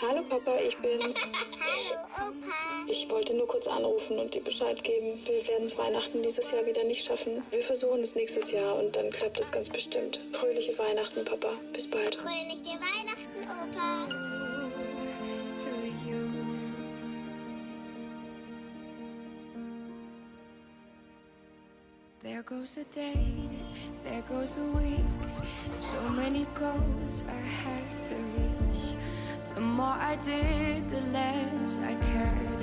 Hallo Papa, ich bin's. Hallo Opa. Ich wollte nur kurz anrufen und dir Bescheid geben. Wir werden es Weihnachten dieses Jahr wieder nicht schaffen. Wir versuchen es nächstes Jahr und dann klappt es ganz bestimmt. Fröhliche Weihnachten, Papa. Bis bald. Fröhliche Weihnachten, Opa. There goes a day, there goes a week. So many goals I had to reach. The more I did, the less I cared.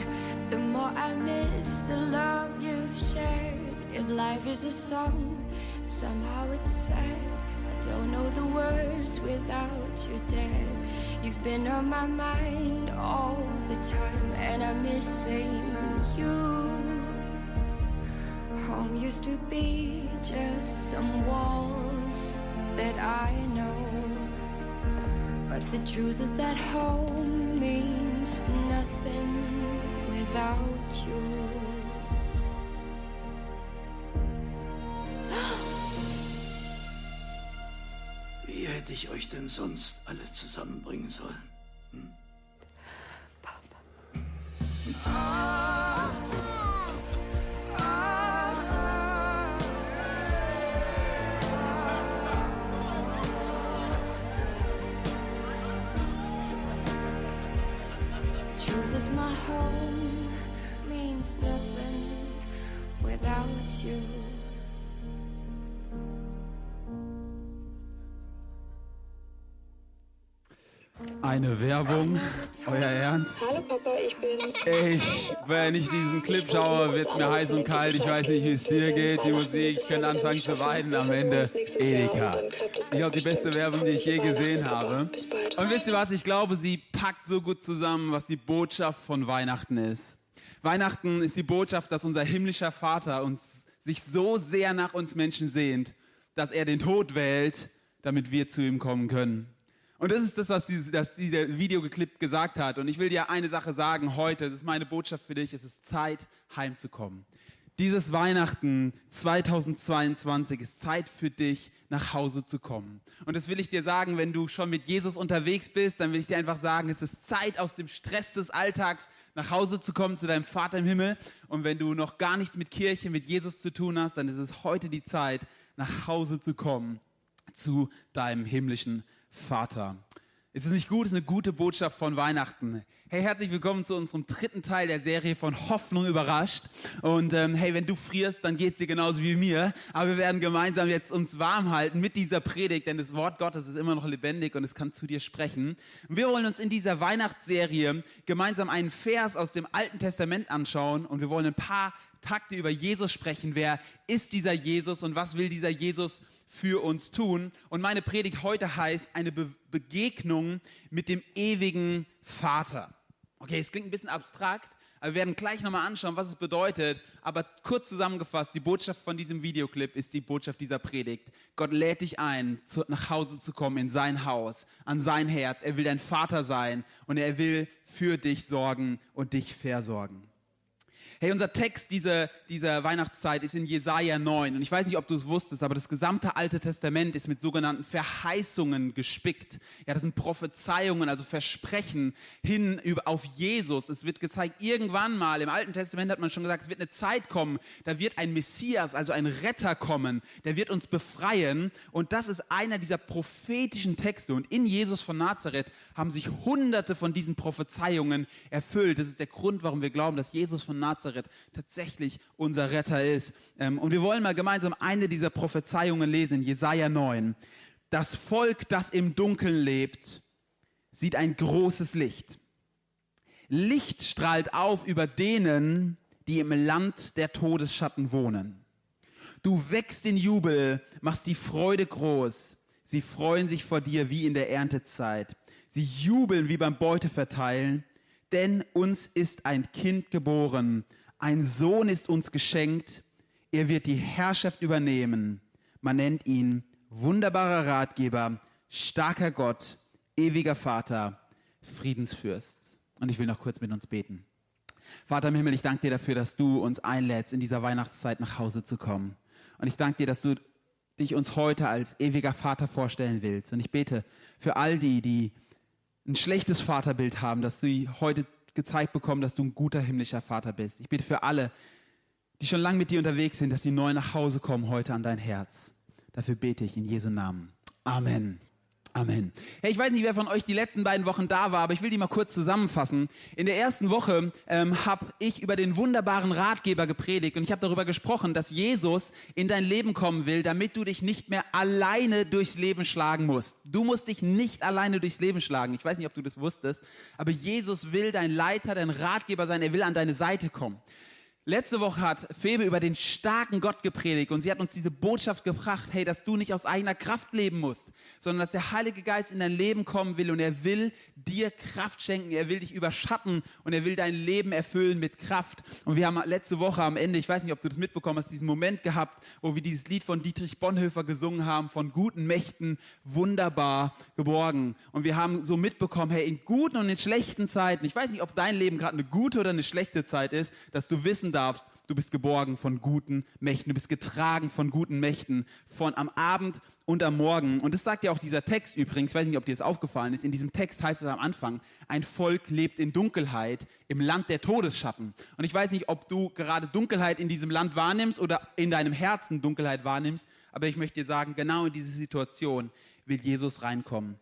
The more I missed the love you've shared. If life is a song, somehow it's sad. I don't know the words without your dad. You've been on my mind all the time, and I'm missing you. Home used to be just some walls that I know. But the truth is that home means nothing without you. Wie hätte ich euch denn sonst alle zusammenbringen sollen? Truth Eine Werbung, euer Ernst? Hallo Papa, ich bin's. Ich, wenn ich diesen Clip schaue, wird's mir heiß und kalt. Ich weiß nicht, wie es dir geht. Die Musik, ich könnte anfangen zu weinen am Ende. Edeka. Ich glaube, die beste Werbung, die ich je gesehen habe. Und wisst ihr was? Ich glaube, sie packt so gut zusammen, was die Botschaft von Weihnachten ist. Weihnachten ist die Botschaft, dass unser himmlischer Vater uns sich so sehr nach uns Menschen sehnt, dass er den Tod wählt, damit wir zu ihm kommen können. Und das ist das, was dieses, das dieser Videoclip gesagt hat. Und ich will dir eine Sache sagen heute. Das ist meine Botschaft für dich. Es ist Zeit, heimzukommen. Dieses Weihnachten 2022 ist Zeit für dich, nach Hause zu kommen. Und das will ich dir sagen, wenn du schon mit Jesus unterwegs bist, dann will ich dir einfach sagen, es ist Zeit, aus dem Stress des Alltags nach Hause zu kommen, zu deinem Vater im Himmel. Und wenn du noch gar nichts mit Kirche, mit Jesus zu tun hast, dann ist es heute die Zeit, nach Hause zu kommen, zu deinem himmlischen Vater. Ist es nicht gut? Ist eine gute Botschaft von Weihnachten. Hey, herzlich willkommen zu unserem dritten Teil der Serie von Hoffnung überrascht. Und ähm, hey, wenn du frierst, dann geht's dir genauso wie mir. Aber wir werden gemeinsam jetzt uns warm halten mit dieser Predigt, denn das Wort Gottes ist immer noch lebendig und es kann zu dir sprechen. Wir wollen uns in dieser Weihnachtsserie gemeinsam einen Vers aus dem Alten Testament anschauen und wir wollen ein paar Takte über Jesus sprechen. Wer ist dieser Jesus und was will dieser Jesus für uns tun? Und meine Predigt heute heißt eine Be Begegnung mit dem ewigen Vater. Okay, es klingt ein bisschen abstrakt, aber wir werden gleich nochmal anschauen, was es bedeutet. Aber kurz zusammengefasst, die Botschaft von diesem Videoclip ist die Botschaft dieser Predigt. Gott lädt dich ein, zu, nach Hause zu kommen, in sein Haus, an sein Herz. Er will dein Vater sein und er will für dich sorgen und dich versorgen. Hey, unser Text dieser, dieser Weihnachtszeit ist in Jesaja 9. Und ich weiß nicht, ob du es wusstest, aber das gesamte Alte Testament ist mit sogenannten Verheißungen gespickt. Ja, das sind Prophezeiungen, also Versprechen hin auf Jesus. Es wird gezeigt, irgendwann mal, im Alten Testament hat man schon gesagt, es wird eine Zeit kommen, da wird ein Messias, also ein Retter kommen, der wird uns befreien. Und das ist einer dieser prophetischen Texte. Und in Jesus von Nazareth haben sich hunderte von diesen Prophezeiungen erfüllt. Das ist der Grund, warum wir glauben, dass Jesus von Nazareth tatsächlich unser Retter ist. Ähm, Und wir wollen mal gemeinsam eine dieser Prophezeiungen lesen, Jesaja 9. Das Volk, das im Dunkeln lebt, sieht ein großes Licht. Licht strahlt auf über denen, die im Land der Todesschatten wohnen. Du wächst in Jubel, machst die Freude groß. Sie freuen sich vor dir wie in der Erntezeit. Sie jubeln wie beim Beuteverteilen, denn uns ist ein Kind geboren, ein Sohn ist uns geschenkt, er wird die Herrschaft übernehmen. Man nennt ihn wunderbarer Ratgeber, starker Gott, ewiger Vater, Friedensfürst. Und ich will noch kurz mit uns beten. Vater im Himmel, ich danke dir dafür, dass du uns einlädst, in dieser Weihnachtszeit nach Hause zu kommen. Und ich danke dir, dass du dich uns heute als ewiger Vater vorstellen willst. Und ich bete für all die, die ein schlechtes Vaterbild haben, dass sie heute gezeigt bekommen, dass du ein guter himmlischer Vater bist. Ich bete für alle, die schon lange mit dir unterwegs sind, dass sie neu nach Hause kommen heute an dein Herz. Dafür bete ich in Jesu Namen. Amen. Amen. Hey, ich weiß nicht, wer von euch die letzten beiden Wochen da war, aber ich will die mal kurz zusammenfassen. In der ersten Woche ähm, habe ich über den wunderbaren Ratgeber gepredigt und ich habe darüber gesprochen, dass Jesus in dein Leben kommen will, damit du dich nicht mehr alleine durchs Leben schlagen musst. Du musst dich nicht alleine durchs Leben schlagen. Ich weiß nicht, ob du das wusstest, aber Jesus will dein Leiter, dein Ratgeber sein. Er will an deine Seite kommen. Letzte Woche hat Febe über den starken Gott gepredigt und sie hat uns diese Botschaft gebracht, hey, dass du nicht aus eigener Kraft leben musst, sondern dass der Heilige Geist in dein Leben kommen will und er will dir Kraft schenken, er will dich überschatten und er will dein Leben erfüllen mit Kraft. Und wir haben letzte Woche am Ende, ich weiß nicht, ob du das mitbekommen hast, diesen Moment gehabt, wo wir dieses Lied von Dietrich Bonhoeffer gesungen haben, von guten Mächten wunderbar geborgen. Und wir haben so mitbekommen, hey, in guten und in schlechten Zeiten, ich weiß nicht, ob dein Leben gerade eine gute oder eine schlechte Zeit ist, dass du wissen darfst, du bist geborgen von guten Mächten, du bist getragen von guten Mächten, von am Abend und am Morgen. Und das sagt ja auch dieser Text übrigens, ich weiß nicht, ob dir das aufgefallen ist, in diesem Text heißt es am Anfang, ein Volk lebt in Dunkelheit im Land der Todesschatten. Und ich weiß nicht, ob du gerade Dunkelheit in diesem Land wahrnimmst oder in deinem Herzen Dunkelheit wahrnimmst, aber ich möchte dir sagen, genau in diese Situation will Jesus reinkommen.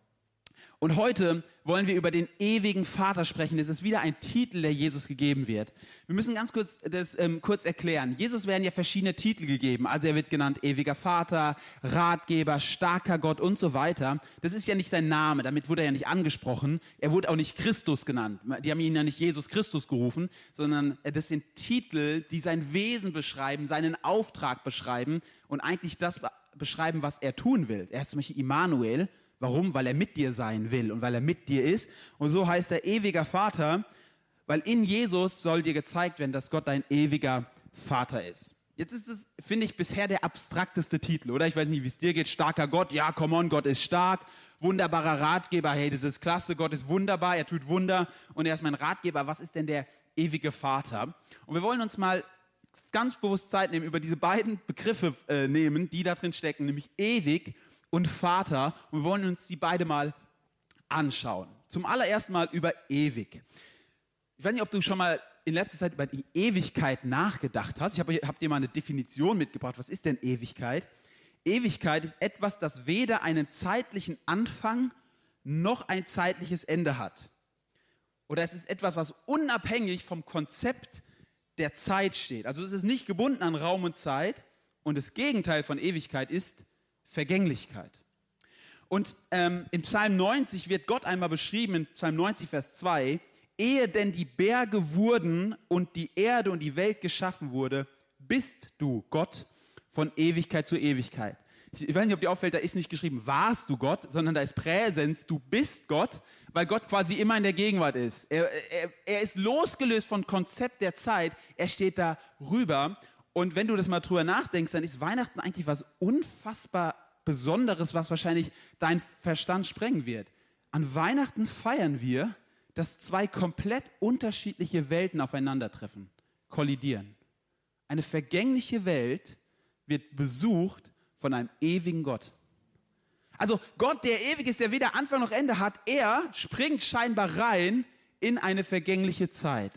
Und heute wollen wir über den ewigen Vater sprechen. Das ist wieder ein Titel, der Jesus gegeben wird. Wir müssen ganz kurz das ähm, kurz erklären. Jesus werden ja verschiedene Titel gegeben. Also er wird genannt ewiger Vater, Ratgeber, starker Gott und so weiter. Das ist ja nicht sein Name, damit wurde er ja nicht angesprochen. Er wurde auch nicht Christus genannt. Die haben ihn ja nicht Jesus Christus gerufen, sondern das sind Titel, die sein Wesen beschreiben, seinen Auftrag beschreiben und eigentlich das beschreiben, was er tun will. Er ist zum Beispiel Immanuel, Warum? Weil er mit dir sein will und weil er mit dir ist. Und so heißt er ewiger Vater, weil in Jesus soll dir gezeigt werden, dass Gott dein ewiger Vater ist. Jetzt ist es, finde ich, bisher der abstrakteste Titel, oder? Ich weiß nicht, wie es dir geht. Starker Gott, ja, come on, Gott ist stark. Wunderbarer Ratgeber, hey, das ist klasse, Gott ist wunderbar, er tut Wunder und er ist mein Ratgeber. Was ist denn der ewige Vater? Und wir wollen uns mal ganz bewusst Zeit nehmen, über diese beiden Begriffe äh, nehmen, die da drin stecken, nämlich ewig und Vater. Und wir wollen uns die beide mal anschauen. Zum allerersten Mal über ewig. Ich weiß nicht, ob du schon mal in letzter Zeit über die Ewigkeit nachgedacht hast. Ich habe hab dir mal eine Definition mitgebracht. Was ist denn Ewigkeit? Ewigkeit ist etwas, das weder einen zeitlichen Anfang noch ein zeitliches Ende hat. Oder es ist etwas, was unabhängig vom Konzept der Zeit steht. Also es ist nicht gebunden an Raum und Zeit. Und das Gegenteil von Ewigkeit ist Vergänglichkeit. Und ähm, in Psalm 90 wird Gott einmal beschrieben, in Psalm 90, Vers 2, ehe denn die Berge wurden und die Erde und die Welt geschaffen wurde, bist du Gott von Ewigkeit zu Ewigkeit. Ich weiß nicht, ob dir auffällt, da ist nicht geschrieben, warst du Gott, sondern da ist Präsens, du bist Gott, weil Gott quasi immer in der Gegenwart ist. Er, er, er ist losgelöst vom Konzept der Zeit, er steht da rüber und wenn du das mal drüber nachdenkst, dann ist Weihnachten eigentlich was unfassbar Besonderes, was wahrscheinlich dein Verstand sprengen wird. An Weihnachten feiern wir, dass zwei komplett unterschiedliche Welten aufeinandertreffen, kollidieren. Eine vergängliche Welt wird besucht von einem ewigen Gott. Also Gott, der ewig ist, der weder Anfang noch Ende hat, er springt scheinbar rein in eine vergängliche Zeit.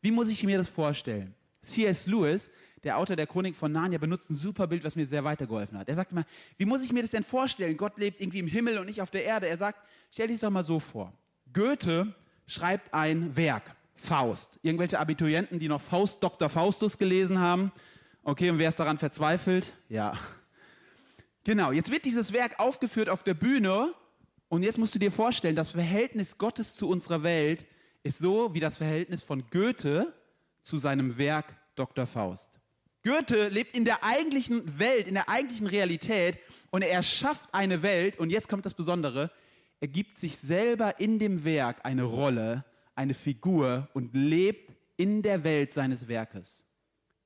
Wie muss ich mir das vorstellen? C.S. Lewis der Autor der Chronik von Narnia, benutzt ein super Bild, was mir sehr weitergeholfen hat. Er sagt mal, wie muss ich mir das denn vorstellen? Gott lebt irgendwie im Himmel und nicht auf der Erde. Er sagt, stell dich doch mal so vor. Goethe schreibt ein Werk, Faust. Irgendwelche Abiturienten, die noch Faust, Dr. Faustus gelesen haben. Okay, und wer ist daran verzweifelt? Ja. Genau, jetzt wird dieses Werk aufgeführt auf der Bühne und jetzt musst du dir vorstellen, das Verhältnis Gottes zu unserer Welt ist so wie das Verhältnis von Goethe zu seinem Werk Dr. Faust. Goethe lebt in der eigentlichen Welt, in der eigentlichen Realität und er erschafft eine Welt und jetzt kommt das Besondere, er gibt sich selber in dem Werk eine Rolle, eine Figur und lebt in der Welt seines Werkes.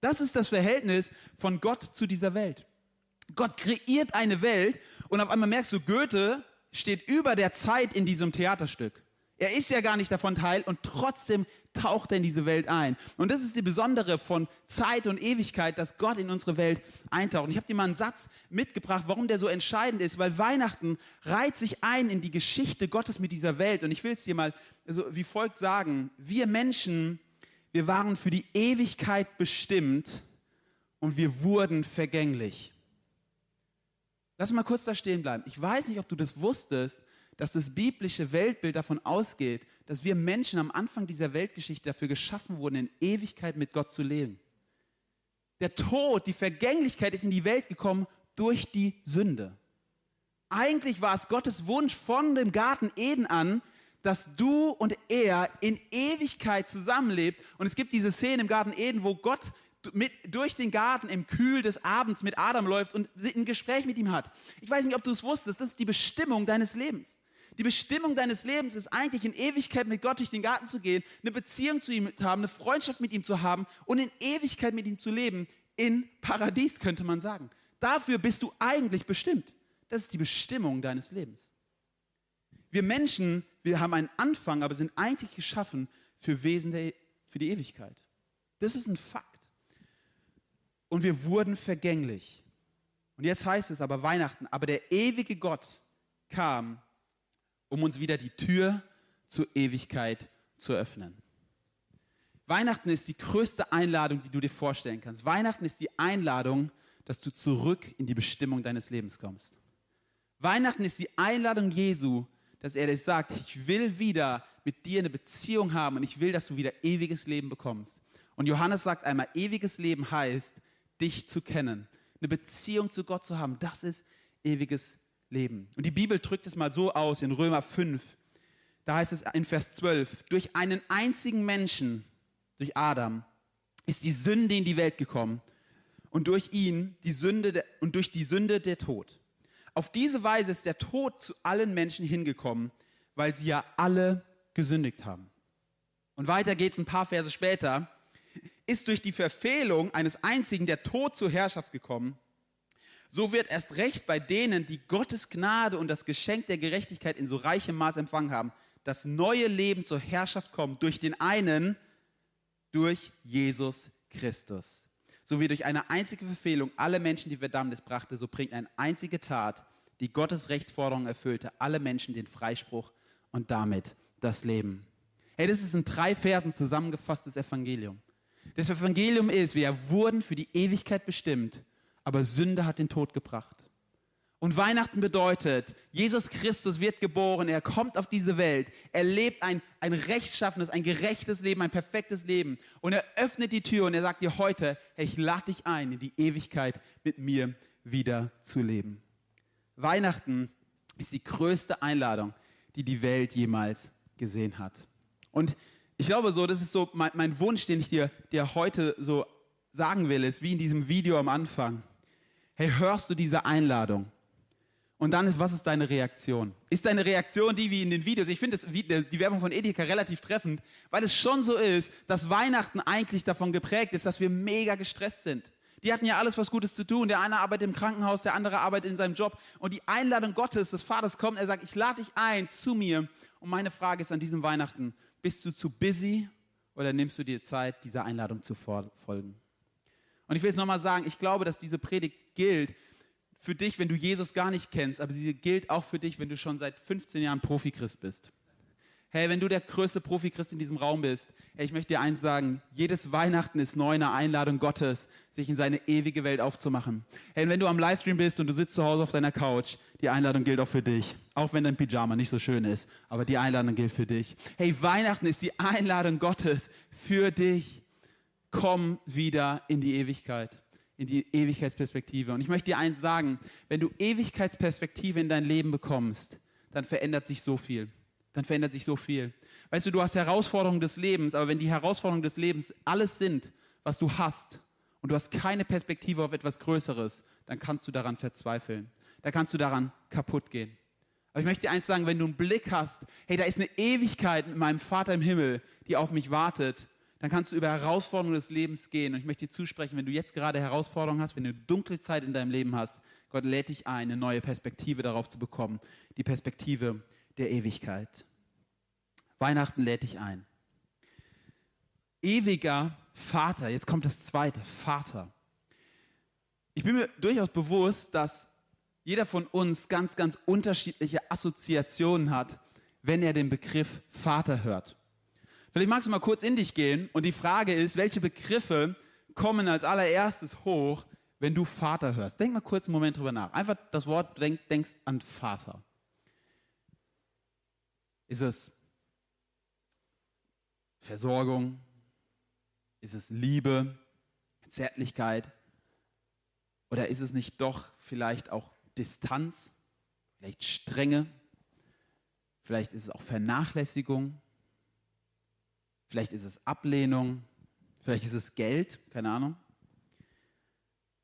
Das ist das Verhältnis von Gott zu dieser Welt. Gott kreiert eine Welt und auf einmal merkst du, Goethe steht über der Zeit in diesem Theaterstück. Er ist ja gar nicht davon Teil und trotzdem taucht er in diese Welt ein. Und das ist die Besondere von Zeit und Ewigkeit, dass Gott in unsere Welt eintaucht. Und ich habe dir mal einen Satz mitgebracht, warum der so entscheidend ist, weil Weihnachten reiht sich ein in die Geschichte Gottes mit dieser Welt. Und ich will es dir mal so wie folgt sagen. Wir Menschen, wir waren für die Ewigkeit bestimmt und wir wurden vergänglich. Lass mal kurz da stehen bleiben. Ich weiß nicht, ob du das wusstest, dass das biblische Weltbild davon ausgeht, dass wir Menschen am Anfang dieser Weltgeschichte dafür geschaffen wurden, in Ewigkeit mit Gott zu leben. Der Tod, die Vergänglichkeit ist in die Welt gekommen durch die Sünde. Eigentlich war es Gottes Wunsch von dem Garten Eden an, dass du und er in Ewigkeit zusammenlebt. Und es gibt diese Szene im Garten Eden, wo Gott mit, durch den Garten im Kühl des Abends mit Adam läuft und ein Gespräch mit ihm hat. Ich weiß nicht, ob du es wusstest, das ist die Bestimmung deines Lebens. Die Bestimmung deines Lebens ist eigentlich in Ewigkeit mit Gott durch den Garten zu gehen, eine Beziehung zu ihm zu haben, eine Freundschaft mit ihm zu haben und in Ewigkeit mit ihm zu leben. In Paradies könnte man sagen. Dafür bist du eigentlich bestimmt. Das ist die Bestimmung deines Lebens. Wir Menschen, wir haben einen Anfang, aber sind eigentlich geschaffen für Wesen der, für die Ewigkeit. Das ist ein Fakt. Und wir wurden vergänglich. Und jetzt heißt es aber Weihnachten, aber der ewige Gott kam um uns wieder die Tür zur Ewigkeit zu öffnen. Weihnachten ist die größte Einladung, die du dir vorstellen kannst. Weihnachten ist die Einladung, dass du zurück in die Bestimmung deines Lebens kommst. Weihnachten ist die Einladung Jesu, dass er dir sagt, ich will wieder mit dir eine Beziehung haben und ich will, dass du wieder ewiges Leben bekommst. Und Johannes sagt einmal, ewiges Leben heißt, dich zu kennen, eine Beziehung zu Gott zu haben. Das ist ewiges Leben. Und die Bibel drückt es mal so aus in Römer 5. Da heißt es in Vers 12, durch einen einzigen Menschen, durch Adam, ist die Sünde in die Welt gekommen und durch ihn die Sünde der, und durch die Sünde der Tod. Auf diese Weise ist der Tod zu allen Menschen hingekommen, weil sie ja alle gesündigt haben. Und weiter geht es ein paar Verse später. Ist durch die Verfehlung eines einzigen der Tod zur Herrschaft gekommen so wird erst recht bei denen, die Gottes Gnade und das Geschenk der Gerechtigkeit in so reichem Maß empfangen haben, das neue Leben zur Herrschaft kommt durch den einen, durch Jesus Christus. So wie durch eine einzige Verfehlung alle Menschen die Verdammnis brachte, so bringt eine einzige Tat, die Gottes Rechtsforderung erfüllte, alle Menschen den Freispruch und damit das Leben. Hey, das ist in drei Versen zusammengefasstes Evangelium. Das Evangelium ist, wir wurden für die Ewigkeit bestimmt aber Sünde hat den Tod gebracht. Und Weihnachten bedeutet, Jesus Christus wird geboren, er kommt auf diese Welt, er lebt ein, ein rechtschaffenes, ein gerechtes Leben, ein perfektes Leben. Und er öffnet die Tür und er sagt dir heute, hey, ich lade dich ein, in die Ewigkeit mit mir wieder zu leben. Weihnachten ist die größte Einladung, die die Welt jemals gesehen hat. Und ich glaube so, das ist so mein, mein Wunsch, den ich dir, dir heute so sagen will, ist wie in diesem Video am Anfang hey, hörst du diese Einladung? Und dann ist, was ist deine Reaktion? Ist deine Reaktion die wie in den Videos? Ich finde die Werbung von Edeka relativ treffend, weil es schon so ist, dass Weihnachten eigentlich davon geprägt ist, dass wir mega gestresst sind. Die hatten ja alles was Gutes zu tun. Der eine arbeitet im Krankenhaus, der andere arbeitet in seinem Job. Und die Einladung Gottes, des Vaters kommt, er sagt, ich lade dich ein zu mir. Und meine Frage ist an diesem Weihnachten, bist du zu busy oder nimmst du dir Zeit, dieser Einladung zu folgen? Und ich will es nochmal sagen, ich glaube, dass diese Predigt gilt für dich, wenn du Jesus gar nicht kennst, aber sie gilt auch für dich, wenn du schon seit 15 Jahren Profi-Christ bist. Hey, wenn du der größte Profi-Christ in diesem Raum bist, hey, ich möchte dir eins sagen, jedes Weihnachten ist neu eine Einladung Gottes, sich in seine ewige Welt aufzumachen. Hey, wenn du am Livestream bist und du sitzt zu Hause auf deiner Couch, die Einladung gilt auch für dich. Auch wenn dein Pyjama nicht so schön ist, aber die Einladung gilt für dich. Hey, Weihnachten ist die Einladung Gottes für dich. Komm wieder in die Ewigkeit in die Ewigkeitsperspektive. Und ich möchte dir eins sagen, wenn du Ewigkeitsperspektive in dein Leben bekommst, dann verändert sich so viel. Dann verändert sich so viel. Weißt du, du hast Herausforderungen des Lebens, aber wenn die Herausforderungen des Lebens alles sind, was du hast, und du hast keine Perspektive auf etwas Größeres, dann kannst du daran verzweifeln. Da kannst du daran kaputt gehen. Aber ich möchte dir eins sagen, wenn du einen Blick hast, hey, da ist eine Ewigkeit mit meinem Vater im Himmel, die auf mich wartet, dann kannst du über Herausforderungen des Lebens gehen. Und ich möchte dir zusprechen, wenn du jetzt gerade Herausforderungen hast, wenn du eine dunkle Zeit in deinem Leben hast, Gott lädt dich ein, eine neue Perspektive darauf zu bekommen. Die Perspektive der Ewigkeit. Weihnachten lädt dich ein. Ewiger Vater, jetzt kommt das zweite, Vater. Ich bin mir durchaus bewusst, dass jeder von uns ganz, ganz unterschiedliche Assoziationen hat, wenn er den Begriff Vater hört. Vielleicht magst du mal kurz in dich gehen und die Frage ist, welche Begriffe kommen als allererstes hoch, wenn du Vater hörst? Denk mal kurz einen Moment drüber nach. Einfach das Wort, denk, denkst an Vater. Ist es Versorgung? Ist es Liebe, Zärtlichkeit? Oder ist es nicht doch vielleicht auch Distanz, vielleicht Strenge? Vielleicht ist es auch Vernachlässigung? Vielleicht ist es Ablehnung? Vielleicht ist es Geld? Keine Ahnung.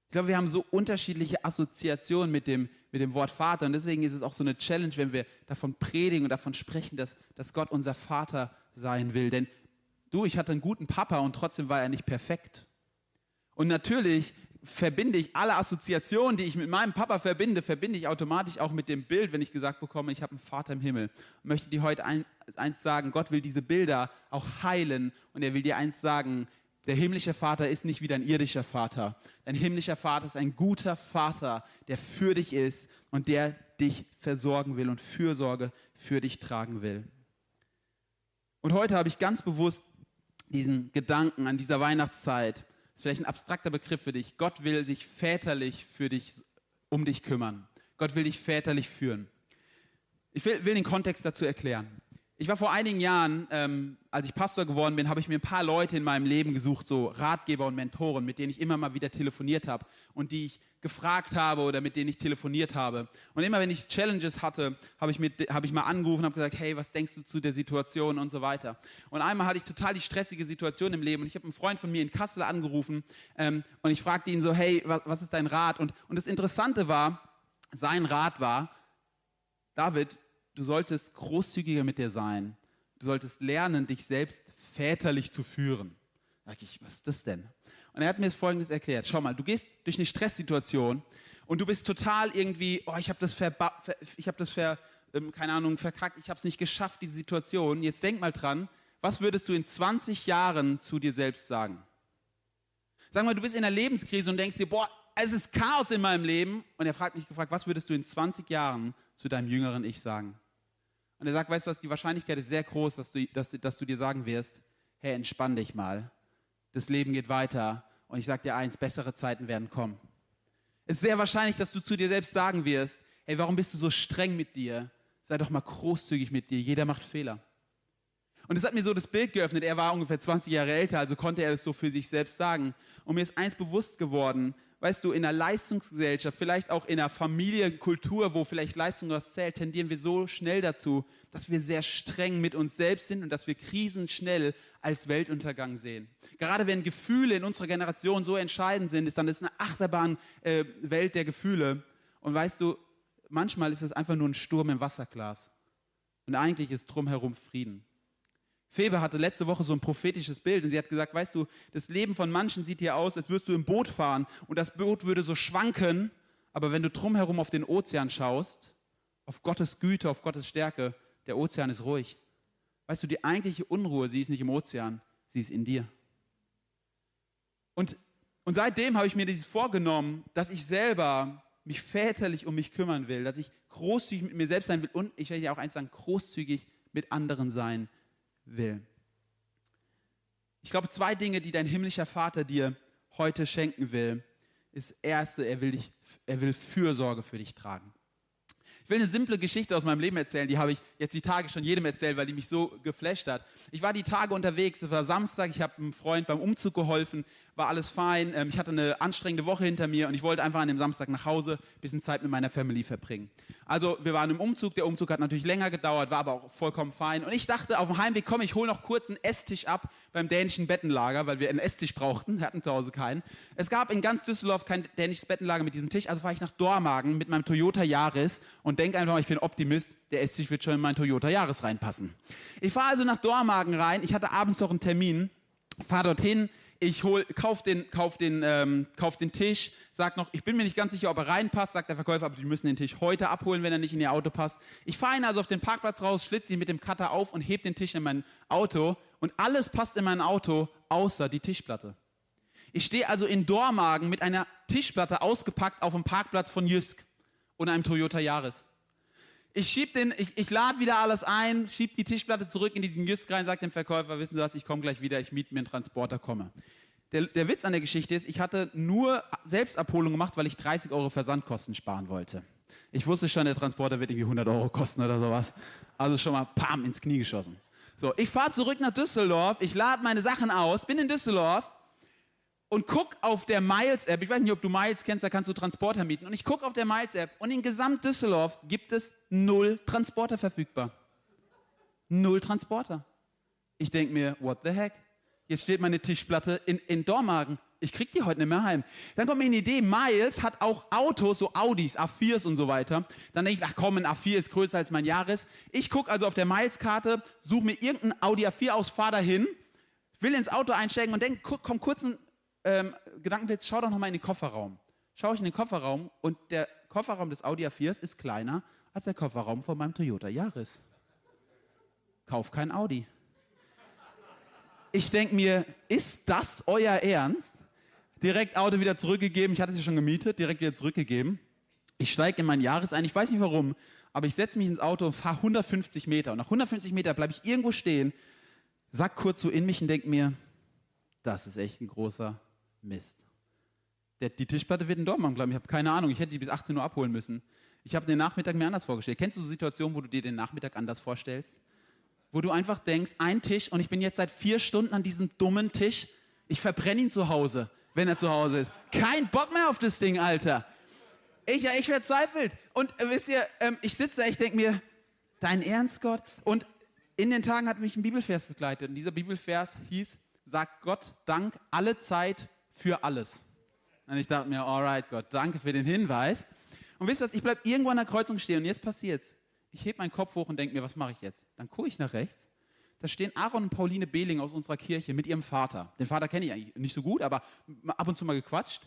Ich glaube, wir haben so unterschiedliche Assoziationen mit dem, mit dem Wort Vater. Und deswegen ist es auch so eine Challenge, wenn wir davon predigen und davon sprechen, dass, dass Gott unser Vater sein will. Denn du, ich hatte einen guten Papa und trotzdem war er nicht perfekt. Und natürlich verbinde ich alle Assoziationen, die ich mit meinem Papa verbinde, verbinde ich automatisch auch mit dem Bild, wenn ich gesagt bekomme, ich habe einen Vater im Himmel. Und möchte dir heute ein, eins sagen, Gott will diese Bilder auch heilen und er will dir eins sagen, der himmlische Vater ist nicht wie dein irdischer Vater. Dein himmlischer Vater ist ein guter Vater, der für dich ist und der dich versorgen will und Fürsorge für dich tragen will. Und heute habe ich ganz bewusst diesen Gedanken an dieser Weihnachtszeit, ist vielleicht ein abstrakter Begriff für dich. Gott will sich väterlich für dich, um dich kümmern. Gott will dich väterlich führen. Ich will, will den Kontext dazu erklären. Ich war vor einigen Jahren, ähm, als ich Pastor geworden bin, habe ich mir ein paar Leute in meinem Leben gesucht, so Ratgeber und Mentoren, mit denen ich immer mal wieder telefoniert habe und die ich gefragt habe oder mit denen ich telefoniert habe. Und immer wenn ich Challenges hatte, habe ich, hab ich mal angerufen und habe gesagt, hey, was denkst du zu der Situation und so weiter. Und einmal hatte ich total die stressige Situation im Leben und ich habe einen Freund von mir in Kassel angerufen ähm, und ich fragte ihn so, hey, was, was ist dein Rat? Und, und das Interessante war, sein Rat war, David, du solltest großzügiger mit dir sein. Du solltest lernen, dich selbst väterlich zu führen. Da sag ich, was ist das denn? Und er hat mir das Folgendes erklärt. Schau mal, du gehst durch eine Stresssituation und du bist total irgendwie, oh, ich habe das, verba ich hab das ver, ähm, keine Ahnung, verkackt, ich habe es nicht geschafft, diese Situation. Jetzt denk mal dran, was würdest du in 20 Jahren zu dir selbst sagen? Sag mal, du bist in einer Lebenskrise und denkst dir, boah, es ist Chaos in meinem Leben. Und er fragt mich gefragt, was würdest du in 20 Jahren zu deinem jüngeren Ich sagen? Und er sagt, weißt du was, die Wahrscheinlichkeit ist sehr groß, dass du, dass, dass du dir sagen wirst, hey, entspann dich mal. Das Leben geht weiter. Und ich sage dir eins, bessere Zeiten werden kommen. Es ist sehr wahrscheinlich, dass du zu dir selbst sagen wirst, hey, warum bist du so streng mit dir? Sei doch mal großzügig mit dir. Jeder macht Fehler. Und es hat mir so das Bild geöffnet. Er war ungefähr 20 Jahre älter, also konnte er das so für sich selbst sagen. Und mir ist eins bewusst geworden, weißt du, in einer Leistungsgesellschaft, vielleicht auch in einer Familienkultur, wo vielleicht Leistung was zählt, tendieren wir so schnell dazu, dass wir sehr streng mit uns selbst sind und dass wir Krisen schnell als Weltuntergang sehen. Gerade wenn Gefühle in unserer Generation so entscheidend sind, ist dann ist eine Achterbahn äh, der Gefühle. Und weißt du, manchmal ist es einfach nur ein Sturm im Wasserglas. Und eigentlich ist drumherum Frieden. Febe hatte letzte Woche so ein prophetisches Bild und sie hat gesagt, weißt du, das Leben von manchen sieht hier aus, als würdest du im Boot fahren und das Boot würde so schwanken, aber wenn du drumherum auf den Ozean schaust, auf Gottes Güte, auf Gottes Stärke, der Ozean ist ruhig. Weißt du, die eigentliche Unruhe, sie ist nicht im Ozean, sie ist in dir. Und, und seitdem habe ich mir dieses vorgenommen, dass ich selber mich väterlich um mich kümmern will, dass ich großzügig mit mir selbst sein will und ich werde ja auch eins sagen, großzügig mit anderen sein will. Ich glaube, zwei Dinge, die dein himmlischer Vater dir heute schenken will, ist erste, er will, dich, er will Fürsorge für dich tragen. Ich will eine simple Geschichte aus meinem Leben erzählen, die habe ich jetzt die Tage schon jedem erzählt, weil die mich so geflasht hat. Ich war die Tage unterwegs, es war Samstag, ich habe einem Freund beim Umzug geholfen, war alles fein, ähm, ich hatte eine anstrengende Woche hinter mir und ich wollte einfach an dem Samstag nach Hause, ein bisschen Zeit mit meiner Family verbringen. Also wir waren im Umzug, der Umzug hat natürlich länger gedauert, war aber auch vollkommen fein und ich dachte, auf dem Heimweg, komm, ich hole noch kurz einen Esstisch ab beim dänischen Bettenlager, weil wir einen Esstisch brauchten, wir hatten zu Hause keinen. Es gab in ganz Düsseldorf kein dänisches Bettenlager mit diesem Tisch, also fahre ich nach Dormagen mit meinem Toyota Yaris und denke einfach, ich bin Optimist, der Esstisch wird schon in meinen Toyota Yaris reinpassen. Ich fahre also nach Dormagen rein, ich hatte abends noch einen Termin, fahre dorthin, Ich hol, kauf den, kauf den, ähm, kauf den Tisch, sag noch, ich bin mir nicht ganz sicher, ob er reinpasst, sagt der Verkäufer, aber die müssen den Tisch heute abholen, wenn er nicht in ihr Auto passt. Ich fahre ihn also auf den Parkplatz raus, schlitze ihn mit dem Cutter auf und heb den Tisch in mein Auto und alles passt in mein Auto, außer die Tischplatte. Ich stehe also in Dormagen mit einer Tischplatte ausgepackt auf dem Parkplatz von Jysk und einem Toyota Yaris. Ich schieb den, ich, ich lade wieder alles ein, schieb die Tischplatte zurück in diesen Jysk rein, sagt dem Verkäufer, wissen Sie was, ich komme gleich wieder, ich miete mir einen Transporter, komme. Der, der Witz an der Geschichte ist, ich hatte nur Selbstabholung gemacht, weil ich 30 Euro Versandkosten sparen wollte. Ich wusste schon, der Transporter wird irgendwie 100 Euro kosten oder sowas. Also schon mal pam ins Knie geschossen. So, ich fahre zurück nach Düsseldorf, ich lade meine Sachen aus, bin in Düsseldorf und guck auf der Miles-App, ich weiß nicht, ob du Miles kennst, da kannst du Transporter mieten. Und ich gucke auf der Miles-App und in Gesamt Düsseldorf gibt es null Transporter verfügbar. Null Transporter. Ich denke mir, what the heck? Jetzt steht meine Tischplatte in, in Dormagen. Ich krieg die heute nicht mehr heim. Dann kommt mir eine Idee, Miles hat auch Autos, so Audis, A4s und so weiter. Dann denke ich, ach komm, ein A4 ist größer als mein Jahres. Ich gucke also auf der Miles-Karte, suche mir irgendein Audi A4 aus, fahre dahin, will ins Auto einsteigen und denke, komm kurz ein ähm, Gedankenblitz, schau doch nochmal in den Kofferraum. Schaue ich in den Kofferraum und der Kofferraum des Audi A4s ist kleiner als der Kofferraum von meinem Toyota Yaris. Kauf kein Audi. Ich denke mir, ist das euer Ernst? Direkt Auto wieder zurückgegeben. Ich hatte sie schon gemietet, direkt wieder zurückgegeben. Ich steige in mein Jahres ein. Ich weiß nicht warum, aber ich setze mich ins Auto und fahre 150 Meter. Und nach 150 Meter bleibe ich irgendwo stehen, sack kurz so in mich und denke mir, das ist echt ein großer Mist. Der, die Tischplatte wird in Dortmund bleiben. Ich habe keine Ahnung. Ich hätte die bis 18 Uhr abholen müssen. Ich habe den Nachmittag mir anders vorgestellt. Kennst du so Situationen, wo du dir den Nachmittag anders vorstellst? Wo du einfach denkst, ein Tisch und ich bin jetzt seit vier Stunden an diesem dummen Tisch. Ich verbrenne ihn zu Hause, wenn er zu Hause ist. Kein Bock mehr auf das Ding, Alter. Ich, ich verzweifelt. Und äh, wisst ihr, ähm, ich sitze da, ich denke mir, dein Ernst, Gott? Und in den Tagen hat mich ein Bibelvers begleitet. Und dieser Bibelvers hieß, sagt Gott Dank alle Zeit für alles. Und ich dachte mir, alright Gott, danke für den Hinweis. Und wisst ihr, ich bleibe irgendwo an der Kreuzung stehen und jetzt passiert's. Ich hebe meinen Kopf hoch und denke mir, was mache ich jetzt? Dann gucke ich nach rechts. Da stehen Aaron und Pauline Behling aus unserer Kirche mit ihrem Vater. Den Vater kenne ich eigentlich nicht so gut, aber ab und zu mal gequatscht.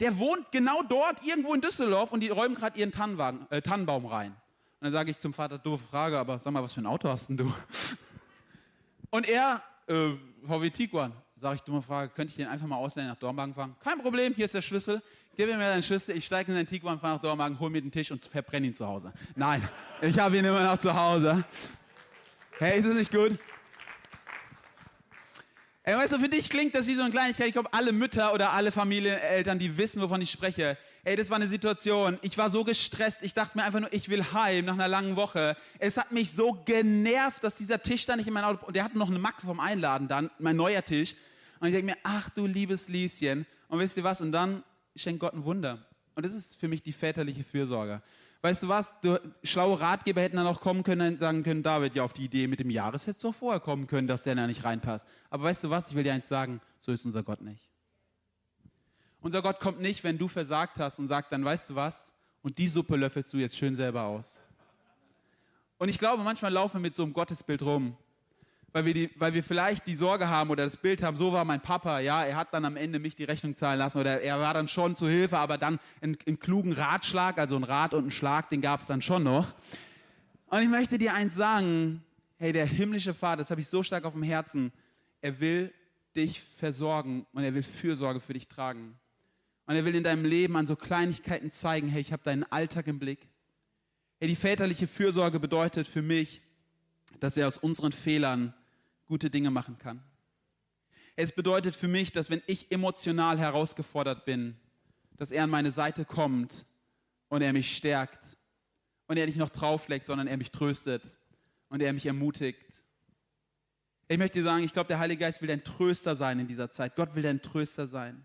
Der wohnt genau dort, irgendwo in Düsseldorf, und die räumen gerade ihren Tannenwagen, äh, Tannenbaum rein. Und dann sage ich zum Vater, doofe Frage, aber sag mal, was für ein Auto hast denn du? Und er, äh, VW Tiguan. Sag ich, dumme Frage, könnte ich den einfach mal ausleihen nach Dormagen fahren? Kein Problem, hier ist der Schlüssel. Gib mir deinen Schlüssel, ich steige in den Tiguan, fahre nach Dormagen, hol mir den Tisch und verbrenne ihn zu Hause. Nein, ich habe ihn immer noch zu Hause. Hey, ist das nicht gut? Ey, weißt du, für dich klingt das wie so eine Kleinigkeit. Ich glaube, alle Mütter oder alle Familieneltern, die wissen, wovon ich spreche. Ey, das war eine Situation. Ich war so gestresst. Ich dachte mir einfach nur, ich will heim nach einer langen Woche. Es hat mich so genervt, dass dieser Tisch da nicht in mein Auto, und der hatte noch eine Macke vom Einladen dann, mein neuer Tisch. Und ich denke mir, ach du liebes Lieschen. Und wisst ihr was? Und dann schenkt Gott ein Wunder. Und das ist für mich die väterliche Fürsorge. Weißt du was? Du, schlaue Ratgeber hätten dann auch kommen können und sagen können, David, ja, auf die Idee mit dem Jahres hättest du auch vorher kommen können, dass der da nicht reinpasst. Aber weißt du was? Ich will dir eins sagen, so ist unser Gott nicht. Unser Gott kommt nicht, wenn du versagt hast und sagt, dann weißt du was? Und die Suppe löffelst du jetzt schön selber aus. Und ich glaube, manchmal laufen wir mit so einem Gottesbild rum weil wir, die, weil wir vielleicht die Sorge haben oder das Bild haben, so war mein Papa, ja, er hat dann am Ende mich die Rechnung zahlen lassen oder er war dann schon zu Hilfe, aber dann einen, einen klugen Ratschlag, also ein Rat und ein Schlag, den gab es dann schon noch. Und ich möchte dir eins sagen, hey, der himmlische Vater, das habe ich so stark auf dem Herzen, er will dich versorgen und er will Fürsorge für dich tragen. Und er will in deinem Leben an so Kleinigkeiten zeigen, hey, ich habe deinen Alltag im Blick. Hey, die väterliche Fürsorge bedeutet für mich, dass er aus unseren Fehlern gute Dinge machen kann. Es bedeutet für mich, dass wenn ich emotional herausgefordert bin, dass er an meine Seite kommt und er mich stärkt und er nicht noch drauflegt, sondern er mich tröstet und er mich ermutigt. Ich möchte dir sagen, ich glaube, der Heilige Geist will dein Tröster sein in dieser Zeit. Gott will dein Tröster sein.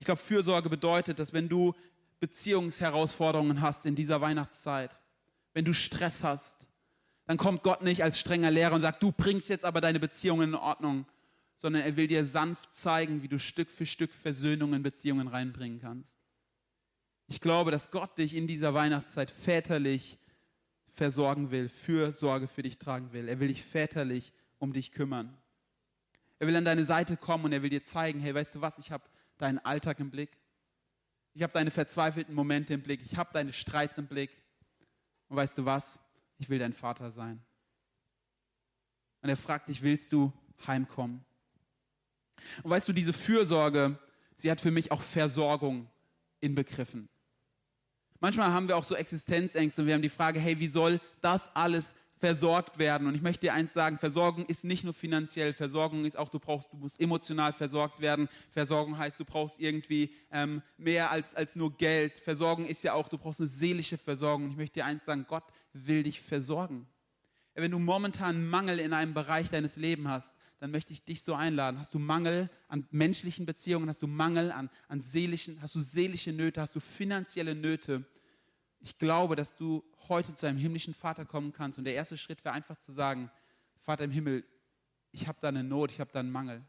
Ich glaube, Fürsorge bedeutet, dass wenn du Beziehungsherausforderungen hast in dieser Weihnachtszeit, wenn du Stress hast, dann kommt Gott nicht als strenger Lehrer und sagt, du bringst jetzt aber deine Beziehungen in Ordnung, sondern er will dir sanft zeigen, wie du Stück für Stück Versöhnung in Beziehungen reinbringen kannst. Ich glaube, dass Gott dich in dieser Weihnachtszeit väterlich versorgen will, Fürsorge für dich tragen will. Er will dich väterlich um dich kümmern. Er will an deine Seite kommen und er will dir zeigen, hey, weißt du was, ich habe deinen Alltag im Blick. Ich habe deine verzweifelten Momente im Blick. Ich habe deine Streits im Blick. Und weißt du was? Ich will dein Vater sein. Und er fragt dich, willst du heimkommen? Und weißt du, diese Fürsorge, sie hat für mich auch Versorgung inbegriffen. Manchmal haben wir auch so Existenzängste und wir haben die Frage, hey, wie soll das alles versorgt werden? Und ich möchte dir eins sagen, Versorgung ist nicht nur finanziell, Versorgung ist auch, du brauchst, du musst emotional versorgt werden. Versorgung heißt, du brauchst irgendwie ähm, mehr als, als nur Geld. Versorgung ist ja auch, du brauchst eine seelische Versorgung. Und ich möchte dir eins sagen, Gott will dich versorgen. Wenn du momentan Mangel in einem Bereich deines Lebens hast, dann möchte ich dich so einladen. Hast du Mangel an menschlichen Beziehungen, hast du Mangel an, an seelischen, hast du seelische Nöte, hast du finanzielle Nöte? Ich glaube, dass du heute zu einem himmlischen Vater kommen kannst. Und der erste Schritt wäre einfach zu sagen, Vater im Himmel, ich habe da eine Not, ich habe da einen Mangel.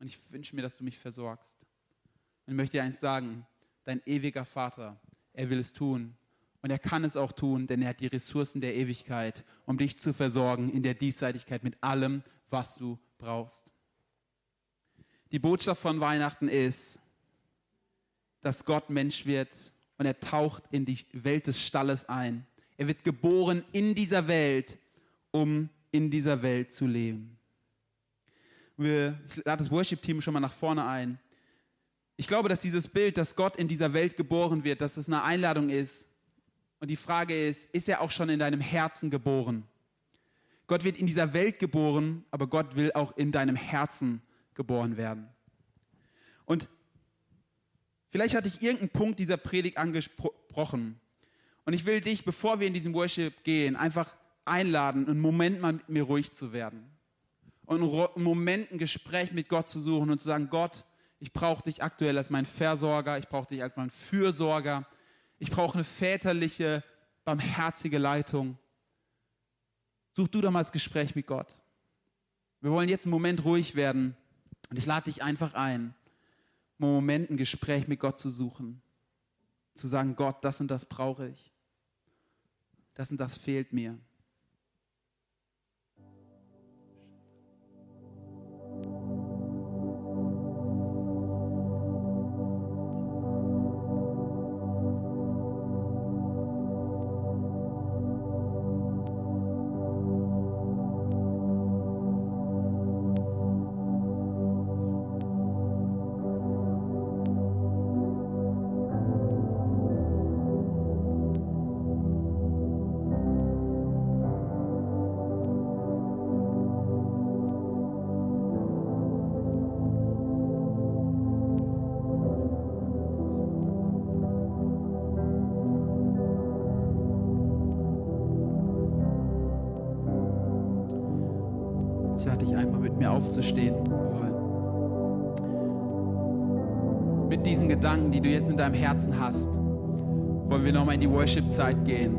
Und ich wünsche mir, dass du mich versorgst. Und ich möchte dir eins sagen, dein ewiger Vater, er will es tun. Und er kann es auch tun, denn er hat die Ressourcen der Ewigkeit, um dich zu versorgen in der Diesseitigkeit mit allem, was du brauchst. Die Botschaft von Weihnachten ist, dass Gott Mensch wird und er taucht in die Welt des Stalles ein. Er wird geboren in dieser Welt, um in dieser Welt zu leben. Wir, lade das Worship-Team schon mal nach vorne ein. Ich glaube, dass dieses Bild, dass Gott in dieser Welt geboren wird, dass es eine Einladung ist. Und die Frage ist, ist er auch schon in deinem Herzen geboren? Gott wird in dieser Welt geboren, aber Gott will auch in deinem Herzen geboren werden. Und vielleicht hatte ich irgendeinen Punkt dieser Predigt angesprochen. Und ich will dich, bevor wir in diesen Worship gehen, einfach einladen, einen Moment mal mit mir ruhig zu werden. Und einen Moment ein Gespräch mit Gott zu suchen und zu sagen, Gott, ich brauche dich aktuell als mein Versorger, ich brauche dich als mein Fürsorger, ich brauche eine väterliche, barmherzige Leitung. Such du doch mal das Gespräch mit Gott. Wir wollen jetzt einen Moment ruhig werden und ich lade dich einfach ein, Moment ein Gespräch mit Gott zu suchen. Zu sagen, Gott, das und das brauche ich. Das und das fehlt mir. Aufzustehen wollen. Mit diesen Gedanken, die du jetzt in deinem Herzen hast, wollen wir nochmal in die Worship-Zeit gehen.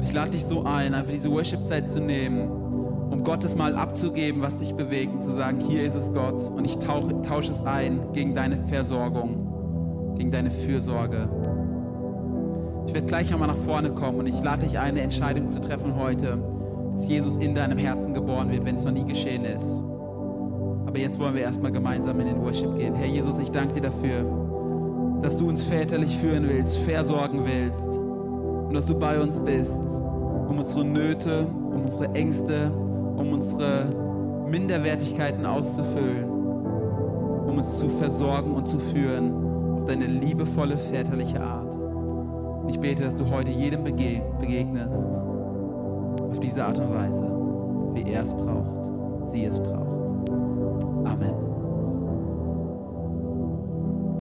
ich lade dich so ein, einfach diese Worship-Zeit zu nehmen, um Gottes mal abzugeben, was dich bewegt und zu sagen, hier ist es Gott und ich tausche, tausche es ein gegen deine Versorgung, gegen deine Fürsorge. Ich werde gleich nochmal nach vorne kommen und ich lade dich ein, eine Entscheidung zu treffen heute dass Jesus in deinem Herzen geboren wird, wenn es noch nie geschehen ist. Aber jetzt wollen wir erstmal gemeinsam in den Worship gehen. Herr Jesus, ich danke dir dafür, dass du uns väterlich führen willst, versorgen willst und dass du bei uns bist, um unsere Nöte, um unsere Ängste, um unsere Minderwertigkeiten auszufüllen, um uns zu versorgen und zu führen auf deine liebevolle väterliche Art. Ich bete, dass du heute jedem begegnest auf diese Art und Weise, wie er es braucht, sie es braucht.